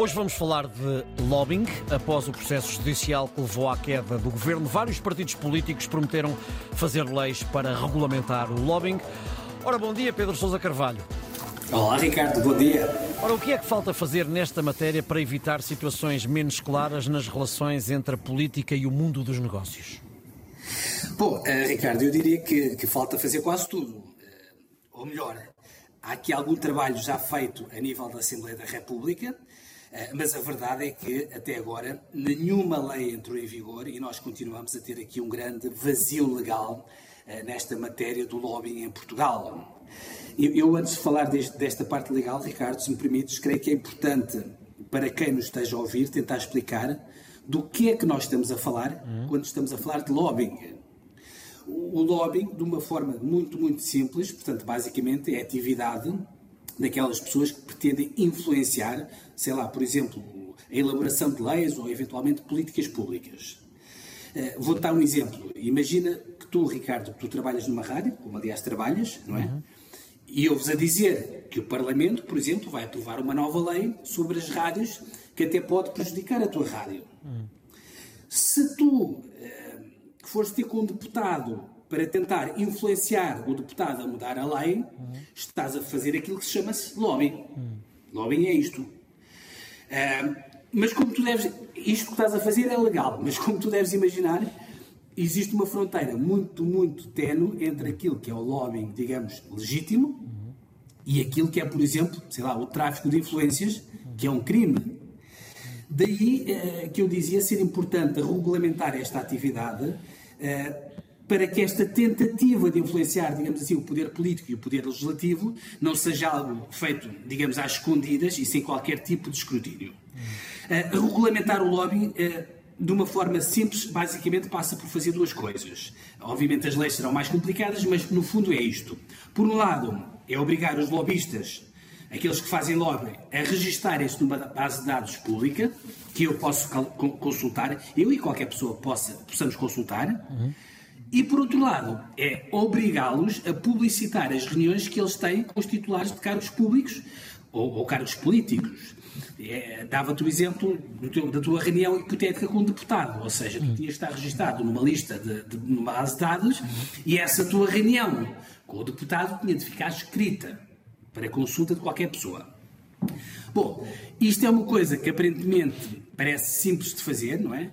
Hoje vamos falar de lobbying. Após o processo judicial que levou à queda do governo, vários partidos políticos prometeram fazer leis para regulamentar o lobbying. Ora, bom dia, Pedro Sousa Carvalho. Olá, Ricardo, bom dia. Ora, o que é que falta fazer nesta matéria para evitar situações menos claras nas relações entre a política e o mundo dos negócios? Bom, uh, Ricardo, eu diria que, que, falta fazer quase tudo. Uh, ou melhor, há aqui algum trabalho já feito a nível da Assembleia da República, mas a verdade é que, até agora, nenhuma lei entrou em vigor e nós continuamos a ter aqui um grande vazio legal nesta matéria do lobbying em Portugal. Eu, antes de falar desta parte legal, Ricardo, se me permites, creio que é importante para quem nos esteja a ouvir tentar explicar do que é que nós estamos a falar uhum. quando estamos a falar de lobbying o lobbying, de uma forma muito, muito simples, portanto, basicamente é a atividade daquelas pessoas que pretendem influenciar, sei lá, por exemplo, a elaboração de leis ou eventualmente políticas públicas. Uh, vou dar um exemplo. Imagina que tu, Ricardo, tu trabalhas numa rádio, como aliás trabalhas, não é? Uhum. E ouves a dizer que o Parlamento, por exemplo, vai aprovar uma nova lei sobre as rádios que até pode prejudicar a tua rádio. Uhum. Se tu uh, que fores ter com um deputado para tentar influenciar o deputado a mudar a lei, uhum. estás a fazer aquilo que se chama-se lobbying. Uhum. Lobbying é isto. Uh, mas como tu deves. Isto que estás a fazer é legal, mas como tu deves imaginar, existe uma fronteira muito, muito tenue entre aquilo que é o lobbying, digamos, legítimo uhum. e aquilo que é, por exemplo, sei lá, o tráfico de influências, que é um crime. Daí uh, que eu dizia ser importante regulamentar esta atividade uh, para que esta tentativa de influenciar, digamos assim, o poder político e o poder legislativo não seja algo feito, digamos, às escondidas e sem qualquer tipo de escrutínio. Uh, regulamentar o lobby uh, de uma forma simples, basicamente passa por fazer duas coisas. Obviamente as leis serão mais complicadas, mas no fundo é isto. Por um lado, é obrigar os lobistas, aqueles que fazem lobby, a registarem-se numa base de dados pública, que eu posso consultar, eu e qualquer pessoa possa, possamos consultar. Uhum. E, por outro lado, é obrigá-los a publicitar as reuniões que eles têm com os titulares de cargos públicos ou, ou cargos políticos. É, Dava-te o exemplo teu, da tua reunião hipotética com um deputado, ou seja, tu tinhas estar registado numa lista, de, de, numa base de dados, e essa tua reunião com o deputado tinha de ficar escrita para consulta de qualquer pessoa. Bom, isto é uma coisa que aparentemente parece simples de fazer, não é?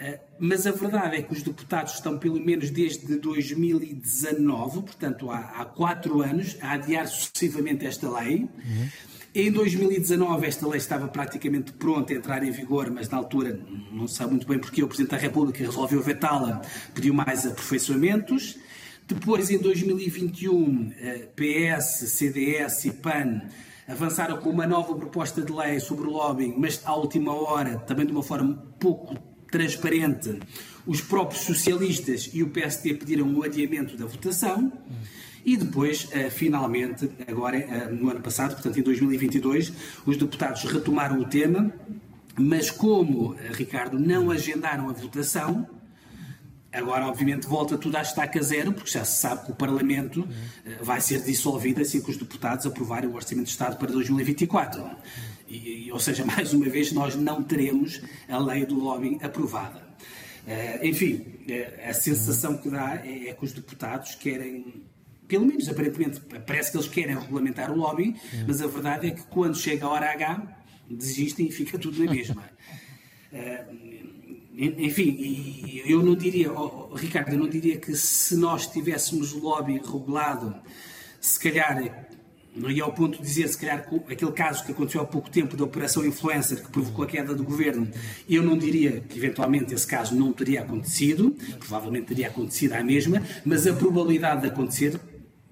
Eh, mas a verdade é que os deputados estão, pelo menos desde 2019, portanto há, há quatro anos, a adiar sucessivamente esta lei. Uhum. Em 2019 esta lei estava praticamente pronta a entrar em vigor, mas na altura, não se sabe muito bem porque o Presidente da República resolveu vetá-la, pediu mais aperfeiçoamentos. Depois, em 2021, PS, CDS e PAN avançaram com uma nova proposta de lei sobre o lobbying, mas à última hora, também de uma forma pouco transparente, os próprios socialistas e o PSD pediram o adiamento da votação. E depois, uh, finalmente, agora uh, no ano passado, portanto em 2022, os deputados retomaram o tema, mas como, uh, Ricardo, não agendaram a votação, agora obviamente volta tudo à estaca zero, porque já se sabe que o Parlamento vai ser dissolvido assim que os deputados aprovarem o Orçamento de Estado para 2024. E, ou seja, mais uma vez, nós não teremos a lei do lobbying aprovada. Uh, enfim, uh, a sensação que dá é, é, que os deputados querem, pelo menos aparentemente, parece que eles querem regulamentar o lobbying, mas a verdade é que quando chega a hora H, desistem e fica tudo na mesma. Uh, enfim, eu não diria, oh, Ricardo, eu não diria que se nós tivéssemos o lobby regulado, se calhar ia ao ponto de dizer, se calhar, aquele caso que aconteceu há pouco tempo da Operação Influencer, que provocou a queda do governo, eu não diria que eventualmente esse caso não teria acontecido, provavelmente teria acontecido à mesma, mas a probabilidade de acontecer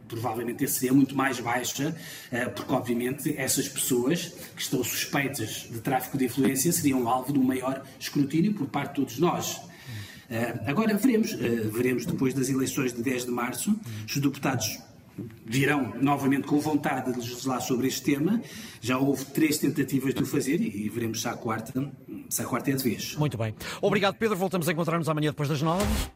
provavelmente seria muito mais baixa, eh, porque obviamente essas pessoas que estão suspeitas de tráfico de influência seriam alvo de um maior escrutínio por parte de todos nós. Eh, agora veremos, eh, veremos depois das eleições de 10 de março, os deputados virão novamente com vontade de legislar sobre este tema. Já houve três tentativas de o fazer e veremos se a quarta, se a quarta é de vez. Muito bem. Obrigado, Pedro. Voltamos a encontrar-nos amanhã depois das nove.